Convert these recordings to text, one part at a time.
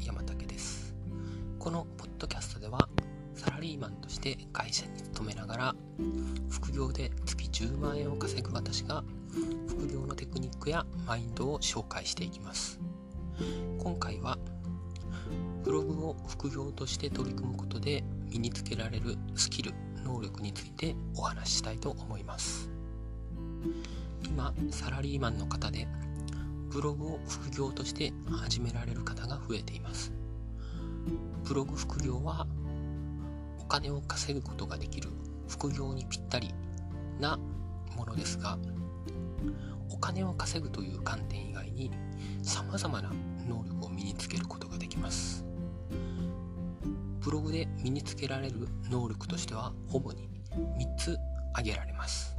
山竹です。このポッドキャストではサラリーマンとして会社に勤めながら副業で月10万円を稼ぐ私が副業のテクニックやマインドを紹介していきます。今回はブログを副業として取り組むことで身につけられるスキル能力についてお話ししたいと思います。今サラリーマンの方でブログを副業として始められる方が増えています。ブログ副業はお金を稼ぐことができる副業にぴったりなものですがお金を稼ぐという観点以外に様々な能力を身につけることができます。ブログで身につけられる能力としては主に3つ挙げられます。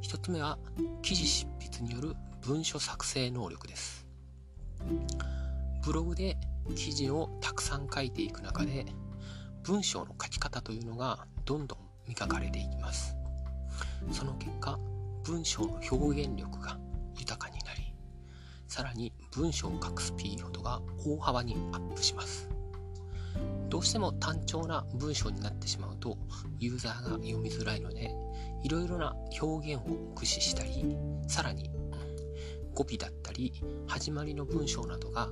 1つ目は記事執筆による文書作成能力です。ブログで記事をたくさん書いていく中で文章の書き方というのがどんどん磨かれていきます。その結果文章の表現力が豊かになりさらに文章を書くスピードが大幅にアップします。どうしても単調な文章になってしまうとユーザーが読みづらいのでいろいろな表現を駆使したりさらに語尾だったり始まりの文章などが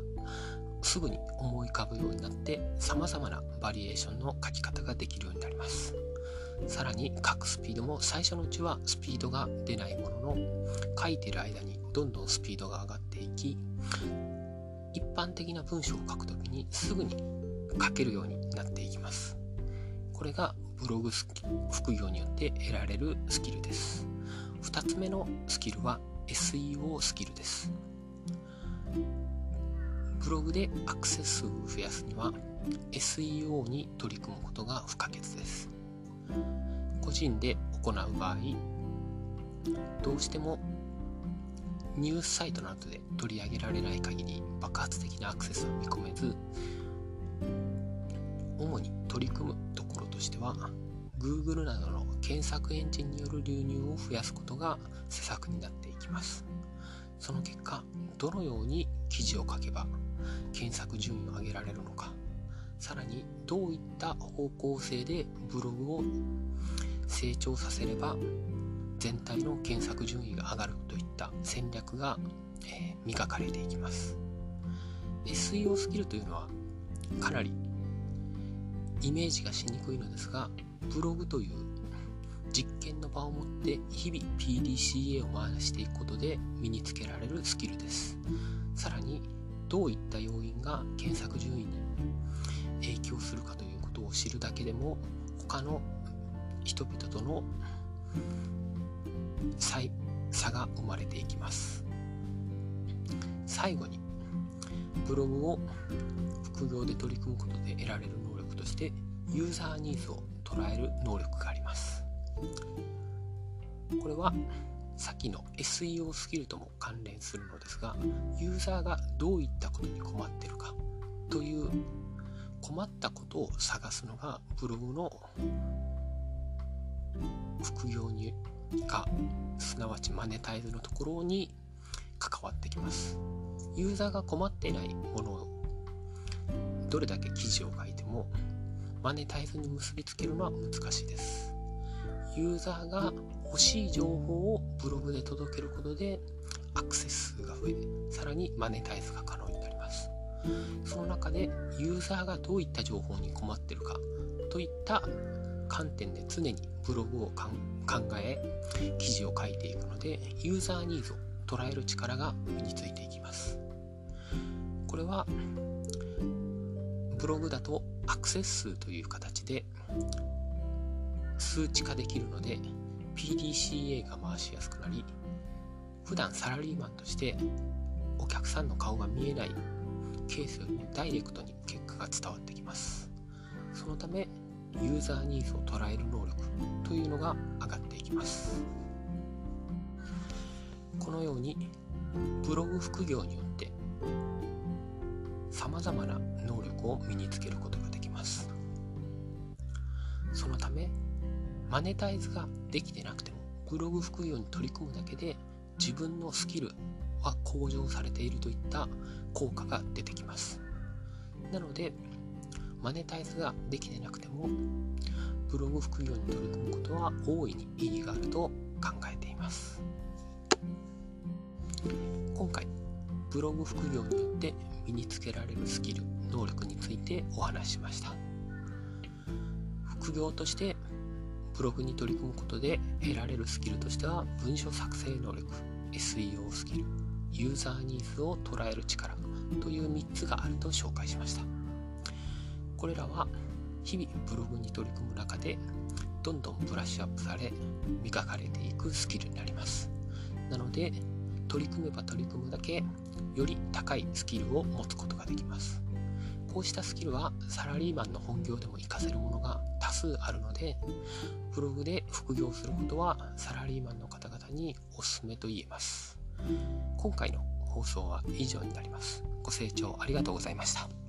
すぐに思い浮かぶようになって様々なバリエーションの書き方ができるようになります。さらに書くスピードも最初のうちはスピードが出ないものの書いてる間にどんどんスピードが上がっていき一般的な文章を書くときにすぐに書けるようになっていきます。これがブログ副業によって得られるスキルです。2つ目のスキルは SEO スキルです。ブログでアクセス数を増やすには SEO に取り組むことが不可欠です。個人で行う場合どうしてもニュースサイトなどで取り上げられない限り爆発的なアクセスを見込めず主に取り組むところとしては Google などの検索エンジンによる流入を増やすことが施策になっていきます。その結果どのように記事を書けば検索順位を上げられるのかさらにどういった方向性でブログを成長させれば全体の検索順位が上がるといった戦略が、え、磨かれていきます。SEO スキルというのはかなりイメージがしにくいのですがブログという実験の場を持って日々 PDCA を回していくことで身につけられるスキルです。さらにどういった要因が検索順位に影響するかということを知るだけでも他の人々との差が生まれていきます。最後にブログを副業で取り組むことで得られる能力としてユーザーニーズを捉える能力があります。これは先の SEO スキルとも関連するのですがユーザーがどういったことに困ってるかという困ったことを探すのがブログの副業にかすなわちマネタイズのところに関わってきます。ユーザーが困ってないものをどれだけ記事を書いてもマネタイズに結びつけるのは難しいです。ユーザーが欲しい情報をブログで届けることでアクセス数が増えさらにマネタイズが可能になります。その中でユーザーがどういった情報に困ってるかといった観点で常にブログを考え記事を書いていくのでユーザーニーズを捉える力が身についていきます。これはブログだとアクセス数という形で数値化できるので PDCA が回しやすくなり普段サラリーマンとしてお客さんの顔が見えないケースよりもダイレクトに結果が伝わってきます。そのためユーザーニーズを捉える能力というのが上がっていきます。このようにブログ副業によって様々な能力を身につけることがます。そのためマネタイズができてなくてもブログ副業に取り組むだけで自分のスキルは向上されているといった効果が出てきます。なのでマネタイズができてなくてもブログ副業に取り組むことは大いに意義があると考えています。今回ブログ副業によって身につけられるスキル能力についてお話ししました。副業としてブログに取り組むことで得られるスキルとしては文書作成能力 SEO スキルユーザーニーズを捉える力という3つがあると紹介しました。これらは日々ブログに取り組む中でどんどんブラッシュアップされ磨かれていくスキルになります。なので取り組めば取り組むだけより高いスキルを持つことができます。こうしたスキルはサラリーマンの本業でも活かせるものが多数あるのでブログで副業することはサラリーマンの方々におすすめと言えます。今回の放送は以上になります。ご清聴ありがとうございました。